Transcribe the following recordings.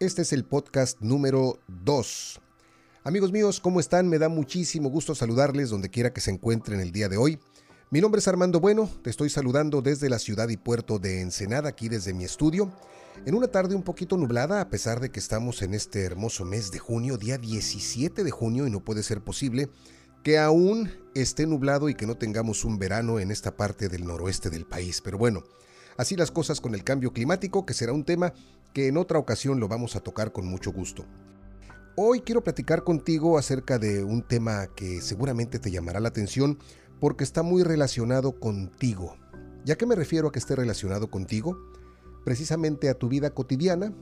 Este es el podcast número 2. Amigos míos, ¿cómo están? Me da muchísimo gusto saludarles donde quiera que se encuentren el día de hoy. Mi nombre es Armando Bueno, te estoy saludando desde la ciudad y puerto de Ensenada, aquí desde mi estudio, en una tarde un poquito nublada, a pesar de que estamos en este hermoso mes de junio, día 17 de junio, y no puede ser posible que aún esté nublado y que no tengamos un verano en esta parte del noroeste del país. Pero bueno, así las cosas con el cambio climático, que será un tema que en otra ocasión lo vamos a tocar con mucho gusto. Hoy quiero platicar contigo acerca de un tema que seguramente te llamará la atención porque está muy relacionado contigo. ¿Ya que me refiero a que esté relacionado contigo? Precisamente a tu vida cotidiana,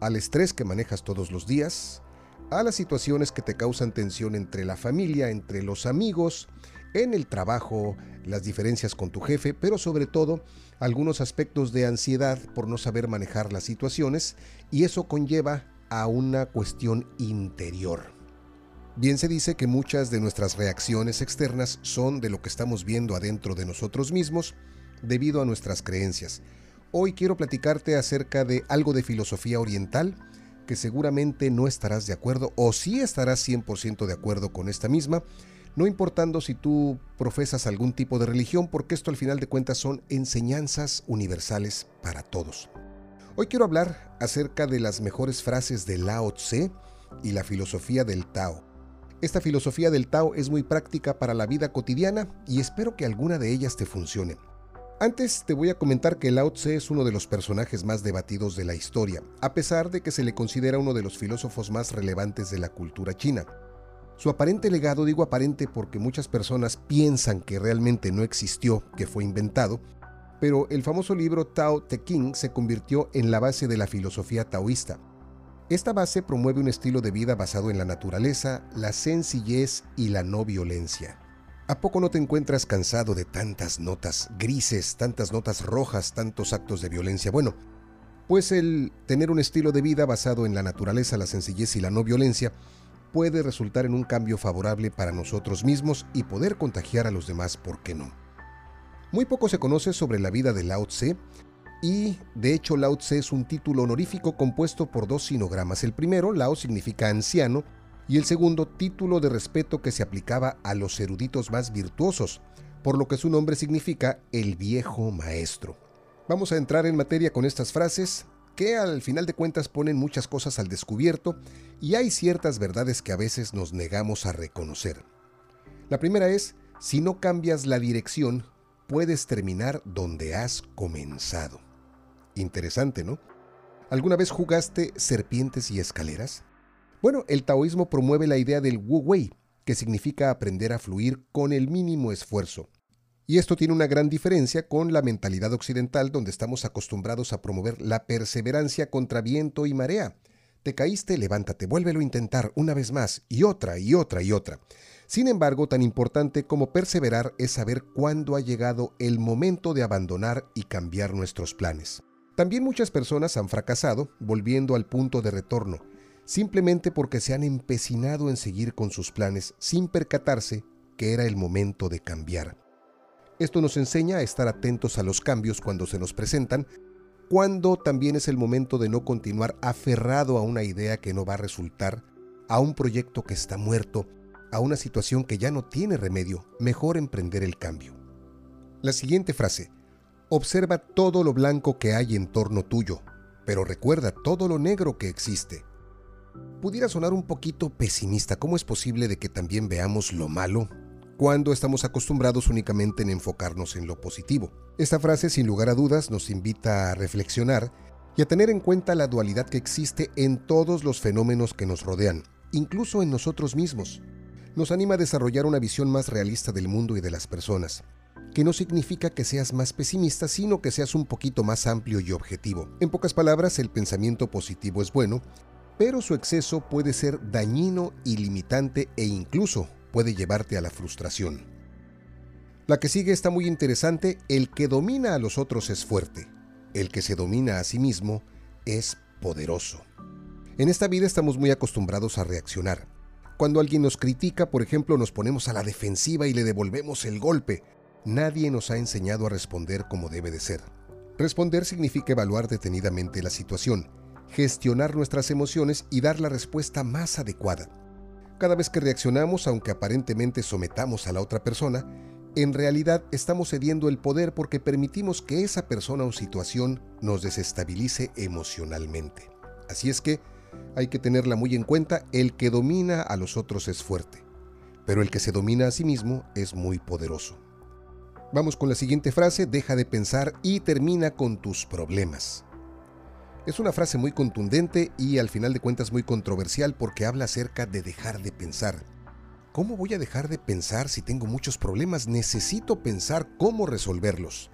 al estrés que manejas todos los días, a las situaciones que te causan tensión entre la familia, entre los amigos, en el trabajo, las diferencias con tu jefe, pero sobre todo algunos aspectos de ansiedad por no saber manejar las situaciones y eso conlleva a una cuestión interior. Bien se dice que muchas de nuestras reacciones externas son de lo que estamos viendo adentro de nosotros mismos debido a nuestras creencias. Hoy quiero platicarte acerca de algo de filosofía oriental que seguramente no estarás de acuerdo o sí estarás 100% de acuerdo con esta misma, no importando si tú profesas algún tipo de religión, porque esto al final de cuentas son enseñanzas universales para todos. Hoy quiero hablar acerca de las mejores frases de Lao Tse y la filosofía del Tao. Esta filosofía del Tao es muy práctica para la vida cotidiana y espero que alguna de ellas te funcione. Antes te voy a comentar que Lao Tse es uno de los personajes más debatidos de la historia, a pesar de que se le considera uno de los filósofos más relevantes de la cultura china. Su aparente legado, digo aparente porque muchas personas piensan que realmente no existió, que fue inventado, pero el famoso libro Tao Te Ching se convirtió en la base de la filosofía taoísta. Esta base promueve un estilo de vida basado en la naturaleza, la sencillez y la no violencia. ¿A poco no te encuentras cansado de tantas notas grises, tantas notas rojas, tantos actos de violencia? Bueno, pues el tener un estilo de vida basado en la naturaleza, la sencillez y la no violencia puede resultar en un cambio favorable para nosotros mismos y poder contagiar a los demás, ¿por qué no? Muy poco se conoce sobre la vida de Lao Tse y, de hecho, Lao Tse es un título honorífico compuesto por dos sinogramas. El primero, Lao, significa anciano, y el segundo, título de respeto que se aplicaba a los eruditos más virtuosos, por lo que su nombre significa el viejo maestro. Vamos a entrar en materia con estas frases que al final de cuentas ponen muchas cosas al descubierto y hay ciertas verdades que a veces nos negamos a reconocer. La primera es, si no cambias la dirección, puedes terminar donde has comenzado. Interesante, ¿no? ¿Alguna vez jugaste serpientes y escaleras? Bueno, el taoísmo promueve la idea del Wu Wei, que significa aprender a fluir con el mínimo esfuerzo. Y esto tiene una gran diferencia con la mentalidad occidental donde estamos acostumbrados a promover la perseverancia contra viento y marea. Te caíste, levántate, vuélvelo a intentar una vez más y otra y otra y otra. Sin embargo, tan importante como perseverar es saber cuándo ha llegado el momento de abandonar y cambiar nuestros planes. También muchas personas han fracasado volviendo al punto de retorno, simplemente porque se han empecinado en seguir con sus planes sin percatarse que era el momento de cambiar. Esto nos enseña a estar atentos a los cambios cuando se nos presentan, cuando también es el momento de no continuar aferrado a una idea que no va a resultar, a un proyecto que está muerto, a una situación que ya no tiene remedio, mejor emprender el cambio. La siguiente frase, observa todo lo blanco que hay en torno tuyo, pero recuerda todo lo negro que existe. Pudiera sonar un poquito pesimista, ¿cómo es posible de que también veamos lo malo cuando estamos acostumbrados únicamente en enfocarnos en lo positivo. Esta frase sin lugar a dudas nos invita a reflexionar y a tener en cuenta la dualidad que existe en todos los fenómenos que nos rodean, incluso en nosotros mismos. Nos anima a desarrollar una visión más realista del mundo y de las personas, que no significa que seas más pesimista, sino que seas un poquito más amplio y objetivo. En pocas palabras, el pensamiento positivo es bueno, pero su exceso puede ser dañino y limitante e incluso puede llevarte a la frustración. La que sigue está muy interesante, el que domina a los otros es fuerte, el que se domina a sí mismo es poderoso. En esta vida estamos muy acostumbrados a reaccionar. Cuando alguien nos critica, por ejemplo, nos ponemos a la defensiva y le devolvemos el golpe. Nadie nos ha enseñado a responder como debe de ser. Responder significa evaluar detenidamente la situación, gestionar nuestras emociones y dar la respuesta más adecuada. Cada vez que reaccionamos, aunque aparentemente sometamos a la otra persona, en realidad estamos cediendo el poder porque permitimos que esa persona o situación nos desestabilice emocionalmente. Así es que hay que tenerla muy en cuenta, el que domina a los otros es fuerte, pero el que se domina a sí mismo es muy poderoso. Vamos con la siguiente frase, deja de pensar y termina con tus problemas. Es una frase muy contundente y al final de cuentas muy controversial porque habla acerca de dejar de pensar. ¿Cómo voy a dejar de pensar si tengo muchos problemas? Necesito pensar cómo resolverlos.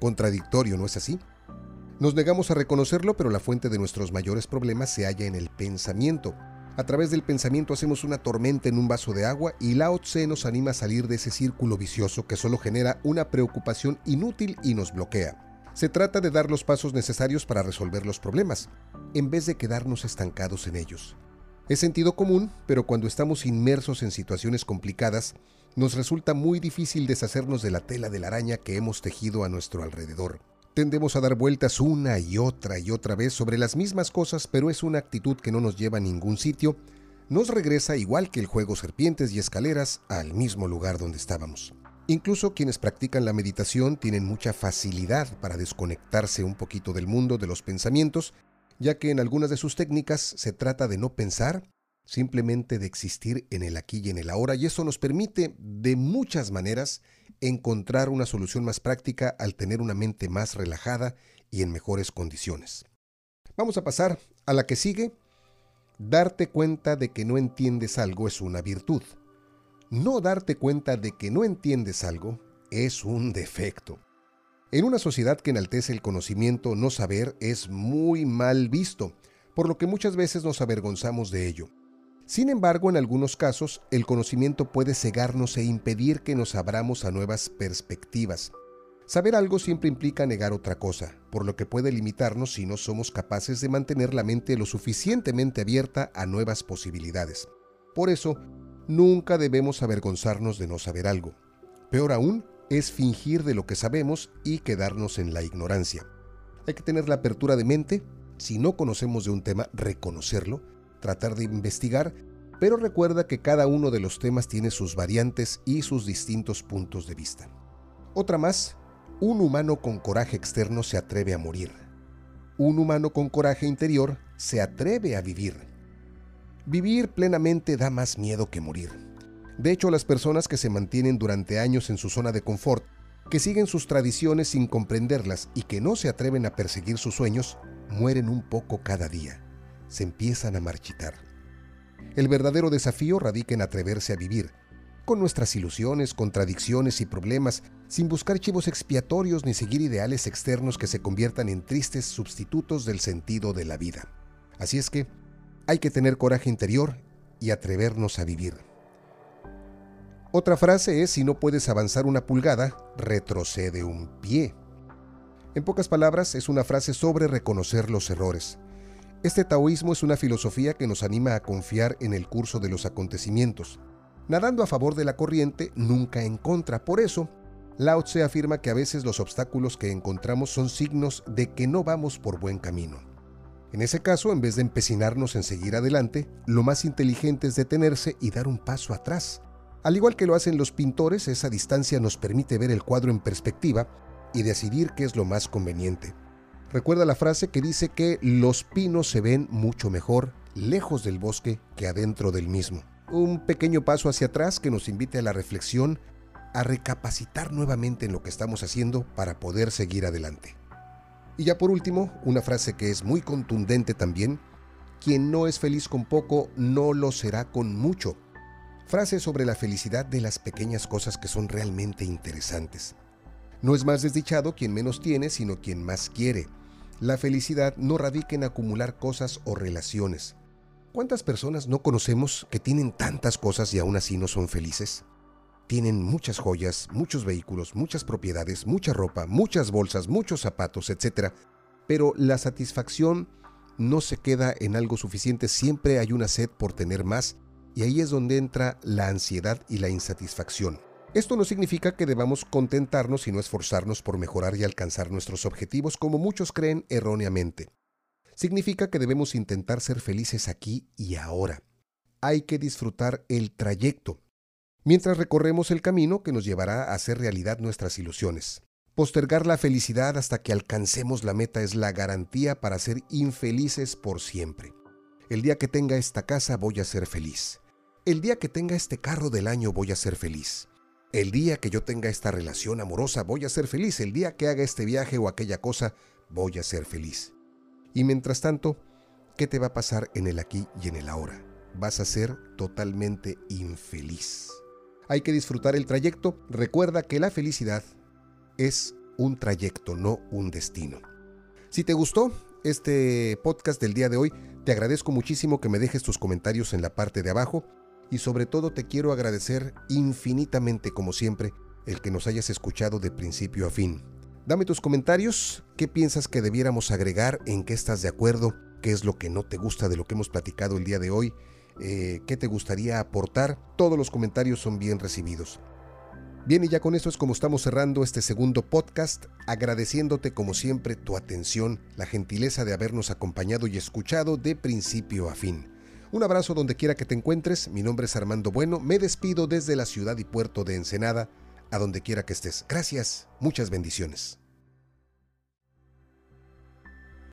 Contradictorio, ¿no es así? Nos negamos a reconocerlo, pero la fuente de nuestros mayores problemas se halla en el pensamiento. A través del pensamiento hacemos una tormenta en un vaso de agua y Lao Tse nos anima a salir de ese círculo vicioso que solo genera una preocupación inútil y nos bloquea. Se trata de dar los pasos necesarios para resolver los problemas, en vez de quedarnos estancados en ellos. Es sentido común, pero cuando estamos inmersos en situaciones complicadas, nos resulta muy difícil deshacernos de la tela de la araña que hemos tejido a nuestro alrededor. Tendemos a dar vueltas una y otra y otra vez sobre las mismas cosas, pero es una actitud que no nos lleva a ningún sitio, nos regresa igual que el juego serpientes y escaleras al mismo lugar donde estábamos. Incluso quienes practican la meditación tienen mucha facilidad para desconectarse un poquito del mundo de los pensamientos, ya que en algunas de sus técnicas se trata de no pensar, simplemente de existir en el aquí y en el ahora, y eso nos permite de muchas maneras encontrar una solución más práctica al tener una mente más relajada y en mejores condiciones. Vamos a pasar a la que sigue. Darte cuenta de que no entiendes algo es una virtud. No darte cuenta de que no entiendes algo es un defecto. En una sociedad que enaltece el conocimiento, no saber es muy mal visto, por lo que muchas veces nos avergonzamos de ello. Sin embargo, en algunos casos, el conocimiento puede cegarnos e impedir que nos abramos a nuevas perspectivas. Saber algo siempre implica negar otra cosa, por lo que puede limitarnos si no somos capaces de mantener la mente lo suficientemente abierta a nuevas posibilidades. Por eso, nunca debemos avergonzarnos de no saber algo. Peor aún es fingir de lo que sabemos y quedarnos en la ignorancia. Hay que tener la apertura de mente, si no conocemos de un tema, reconocerlo, tratar de investigar, pero recuerda que cada uno de los temas tiene sus variantes y sus distintos puntos de vista. Otra más, un humano con coraje externo se atreve a morir. Un humano con coraje interior se atreve a vivir. Vivir plenamente da más miedo que morir. De hecho, las personas que se mantienen durante años en su zona de confort, que siguen sus tradiciones sin comprenderlas y que no se atreven a perseguir sus sueños, mueren un poco cada día se empiezan a marchitar. El verdadero desafío radica en atreverse a vivir, con nuestras ilusiones, contradicciones y problemas, sin buscar chivos expiatorios ni seguir ideales externos que se conviertan en tristes sustitutos del sentido de la vida. Así es que hay que tener coraje interior y atrevernos a vivir. Otra frase es, si no puedes avanzar una pulgada, retrocede un pie. En pocas palabras, es una frase sobre reconocer los errores, este taoísmo es una filosofía que nos anima a confiar en el curso de los acontecimientos, nadando a favor de la corriente, nunca en contra. Por eso, Lao Tse afirma que a veces los obstáculos que encontramos son signos de que no vamos por buen camino. En ese caso, en vez de empecinarnos en seguir adelante, lo más inteligente es detenerse y dar un paso atrás. Al igual que lo hacen los pintores, esa distancia nos permite ver el cuadro en perspectiva y decidir qué es lo más conveniente. Recuerda la frase que dice que los pinos se ven mucho mejor lejos del bosque que adentro del mismo. Un pequeño paso hacia atrás que nos invite a la reflexión, a recapacitar nuevamente en lo que estamos haciendo para poder seguir adelante. Y ya por último, una frase que es muy contundente también, quien no es feliz con poco, no lo será con mucho. Frase sobre la felicidad de las pequeñas cosas que son realmente interesantes. No es más desdichado quien menos tiene, sino quien más quiere. La felicidad no radica en acumular cosas o relaciones. ¿Cuántas personas no conocemos que tienen tantas cosas y aún así no son felices? Tienen muchas joyas, muchos vehículos, muchas propiedades, mucha ropa, muchas bolsas, muchos zapatos, etc. Pero la satisfacción no se queda en algo suficiente, siempre hay una sed por tener más y ahí es donde entra la ansiedad y la insatisfacción. Esto no significa que debamos contentarnos y no esforzarnos por mejorar y alcanzar nuestros objetivos como muchos creen erróneamente. significa que debemos intentar ser felices aquí y ahora. Hay que disfrutar el trayecto, mientras recorremos el camino que nos llevará a hacer realidad nuestras ilusiones. Postergar la felicidad hasta que alcancemos la meta es la garantía para ser infelices por siempre. El día que tenga esta casa voy a ser feliz. El día que tenga este carro del año voy a ser feliz. El día que yo tenga esta relación amorosa voy a ser feliz. El día que haga este viaje o aquella cosa voy a ser feliz. Y mientras tanto, ¿qué te va a pasar en el aquí y en el ahora? Vas a ser totalmente infeliz. Hay que disfrutar el trayecto. Recuerda que la felicidad es un trayecto, no un destino. Si te gustó este podcast del día de hoy, te agradezco muchísimo que me dejes tus comentarios en la parte de abajo y sobre todo te quiero agradecer infinitamente como siempre el que nos hayas escuchado de principio a fin. Dame tus comentarios, qué piensas que debiéramos agregar, en qué estás de acuerdo, qué es lo que no te gusta de lo que hemos platicado el día de hoy eh, qué te gustaría aportar. Todos los comentarios son bien recibidos. Bien, y ya con eso es como estamos cerrando este segundo podcast, agradeciéndote como siempre tu atención, la gentileza de habernos acompañado y escuchado de principio a fin. Un abrazo donde quiera que te encuentres, mi nombre es Armando Bueno, me despido desde la ciudad y puerto de Ensenada, a donde quiera que estés. Gracias, muchas bendiciones.